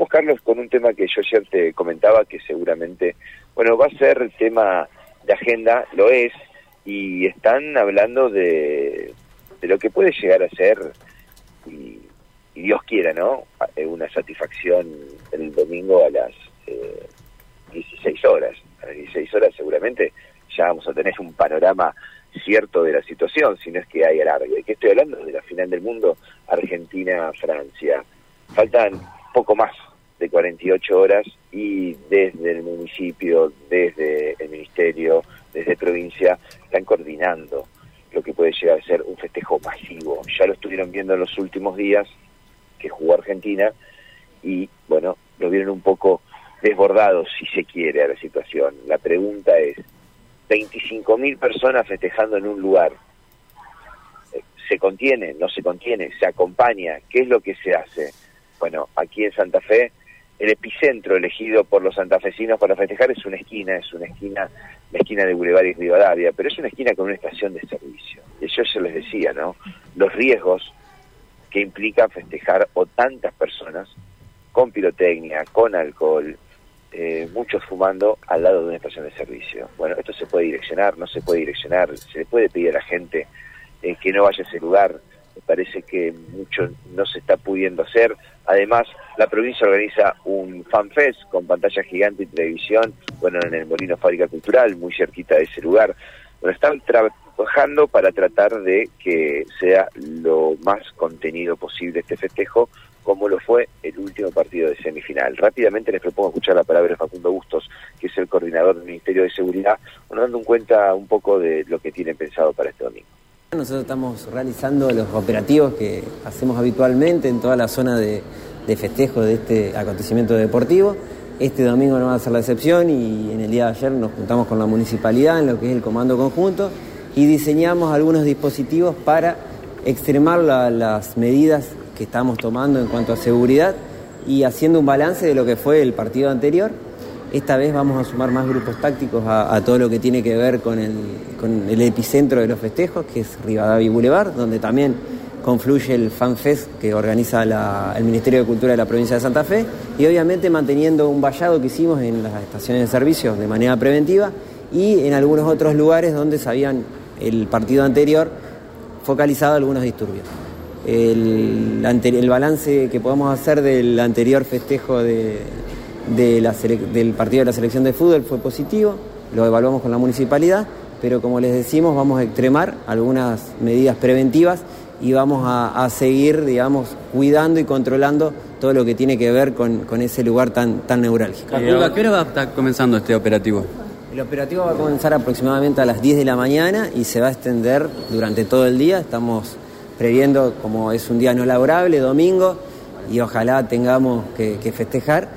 vamos, Carlos, con un tema que yo ayer te comentaba que seguramente, bueno, va a ser tema de agenda, lo es, y están hablando de, de lo que puede llegar a ser, y, Dios quiera, ¿no? Eh, una satisfacción el domingo a las 16 horas. A las 16 horas seguramente ya vamos a tener un panorama cierto de la situación, si no es que hay alargue. ¿De qué estoy hablando? De la final del mundo, Argentina-Francia. Faltan poco más de 48 horas y desde el municipio, desde el ministerio, desde provincia, están coordinando lo que puede llegar a ser un festejo masivo. Ya lo estuvieron viendo en los últimos días que jugó Argentina y bueno, lo vieron un poco desbordado, si se quiere, a la situación. La pregunta es, 25.000 personas festejando en un lugar. ¿Se contiene? ¿No se contiene? ¿Se acompaña? ¿Qué es lo que se hace? Bueno, aquí en Santa Fe, el epicentro elegido por los santafesinos para festejar es una esquina, es una esquina, la esquina de Boulevard y Rivadavia, pero es una esquina con una estación de servicio. Yo se les decía, ¿no? Los riesgos que implican festejar o tantas personas con pirotecnia, con alcohol, eh, muchos fumando al lado de una estación de servicio. Bueno, esto se puede direccionar, no se puede direccionar, se le puede pedir a la gente eh, que no vaya a ese lugar. Parece que mucho no se está pudiendo hacer. Además, la provincia organiza un fanfest con pantalla gigante y televisión, bueno, en el Molino Fábrica Cultural, muy cerquita de ese lugar. Bueno, están trabajando para tratar de que sea lo más contenido posible este festejo, como lo fue el último partido de semifinal. Rápidamente les propongo escuchar la palabra de Facundo Bustos, que es el coordinador del Ministerio de Seguridad, dando en cuenta un poco de lo que tienen pensado para este domingo. Nosotros estamos realizando los operativos que hacemos habitualmente en toda la zona de, festejo de este acontecimiento deportivo. Este domingo no va a ser la excepción y en el día de ayer nos juntamos con la municipalidad en lo que es el comando conjunto y diseñamos algunos dispositivos para extremar las medidas que estamos tomando en cuanto a seguridad y haciendo un balance de lo que fue el partido anterior. Esta vez vamos a sumar más grupos tácticos a, todo lo que tiene que ver con el, epicentro de los festejos, que es Rivadavia Boulevard, donde también confluye el FanFest que organiza el Ministerio de Cultura de la provincia de Santa Fe y obviamente manteniendo un vallado que hicimos en las estaciones de servicio de manera preventiva y en algunos otros lugares donde sabían el partido anterior focalizado algunos disturbios. El, el balance que podemos hacer del anterior festejo de, del partido de la selección de fútbol fue positivo, lo evaluamos con la municipalidad, pero como les decimos vamos a extremar algunas medidas preventivas y vamos a, seguir, digamos, cuidando y controlando todo lo que tiene que ver con, ese lugar tan, tan neurálgico. ¿A qué hora va a estar comenzando este operativo? El operativo va a comenzar aproximadamente a las 10 de la mañana y se va a extender durante todo el día. Estamos previendo, como es un día no laborable, domingo, y ojalá tengamos que, festejar.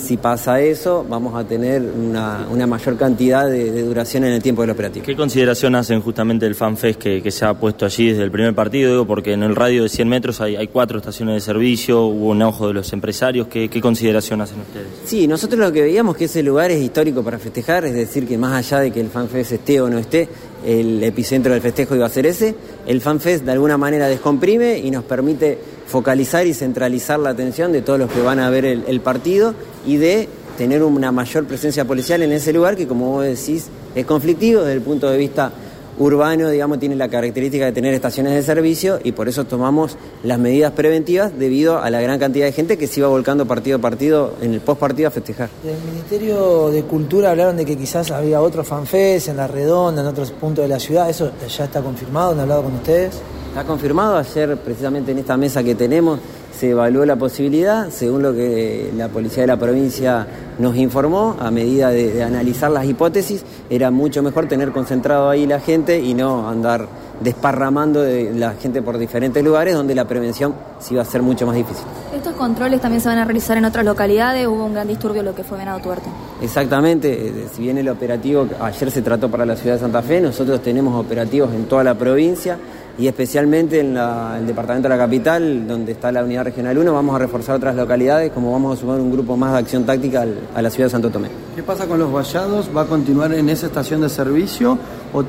Si pasa eso, vamos a tener una, mayor cantidad de, duración en el tiempo del operativo. ¿Qué consideración hacen justamente el FanFest que, que se ha puesto allí desde el primer partido? Digo, porque en el radio de 100 metros hay, cuatro estaciones de servicio, hubo un ojo de los empresarios. ¿Qué, ¿Qué, consideración hacen ustedes? Sí, nosotros lo que veíamos que ese lugar es histórico para festejar, es decir, que más allá de que el FanFest esté o no esté, el epicentro del festejo iba a ser ese. El FanFest de alguna manera descomprime y nos permite focalizar y centralizar la atención de todos los que van a ver el, partido y de tener una mayor presencia policial en ese lugar que, como vos decís, es conflictivo desde el punto de vista urbano, digamos, tiene la característica de tener estaciones de servicio y por eso tomamos las medidas preventivas debido a la gran cantidad de gente que se iba volcando partido a partido en el post partido a festejar. Del Ministerio de Cultura hablaron de que quizás había otro fanfest en La Redonda, en otros puntos de la ciudad. ¿Eso ya está confirmado? ¿Han hablado con ustedes? Está confirmado. Ayer, precisamente en esta mesa que tenemos, se evaluó la posibilidad, según lo que la policía de la provincia nos informó, a medida de, analizar las hipótesis, era mucho mejor tener concentrado ahí la gente y no andar desparramando de la gente por diferentes lugares donde la prevención sí iba a ser mucho más difícil. ¿Estos controles también se van a realizar en otras localidades? Hubo un gran disturbio lo que fue Venado Tuerto. Exactamente, eh, si bien el operativo ayer se trató para la ciudad de Santa Fe, nosotros tenemos operativos en toda la provincia y especialmente en el departamento de la capital, donde está la unidad regional 1, vamos a reforzar otras localidades, como vamos a sumar un grupo más de acción táctica a la ciudad de Santo Tomé. ¿Qué pasa con los vallados? ¿Va a continuar en esa estación de servicio o,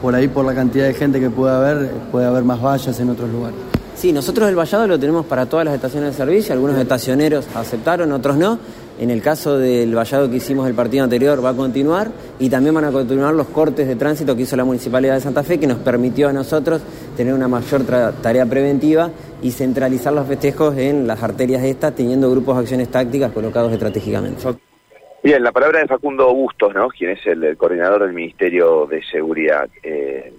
por ahí por la cantidad de gente que puede haber, puede haber más vallas en otros lugares? Sí, nosotros el vallado lo tenemos para todas las estaciones de servicio, algunos estacioneros aceptaron, otros no. En el caso del vallado que hicimos el partido anterior va a continuar y también van a continuar los cortes de tránsito que hizo la Municipalidad de Santa Fe, que nos permitió a nosotros tener una mayor tarea preventiva y centralizar los festejos en las arterias estas, teniendo grupos de acciones tácticas colocados estratégicamente. Bien, la palabra de Facundo Bustos, ¿no? quien es el, coordinador del Ministerio de Seguridad. Eh,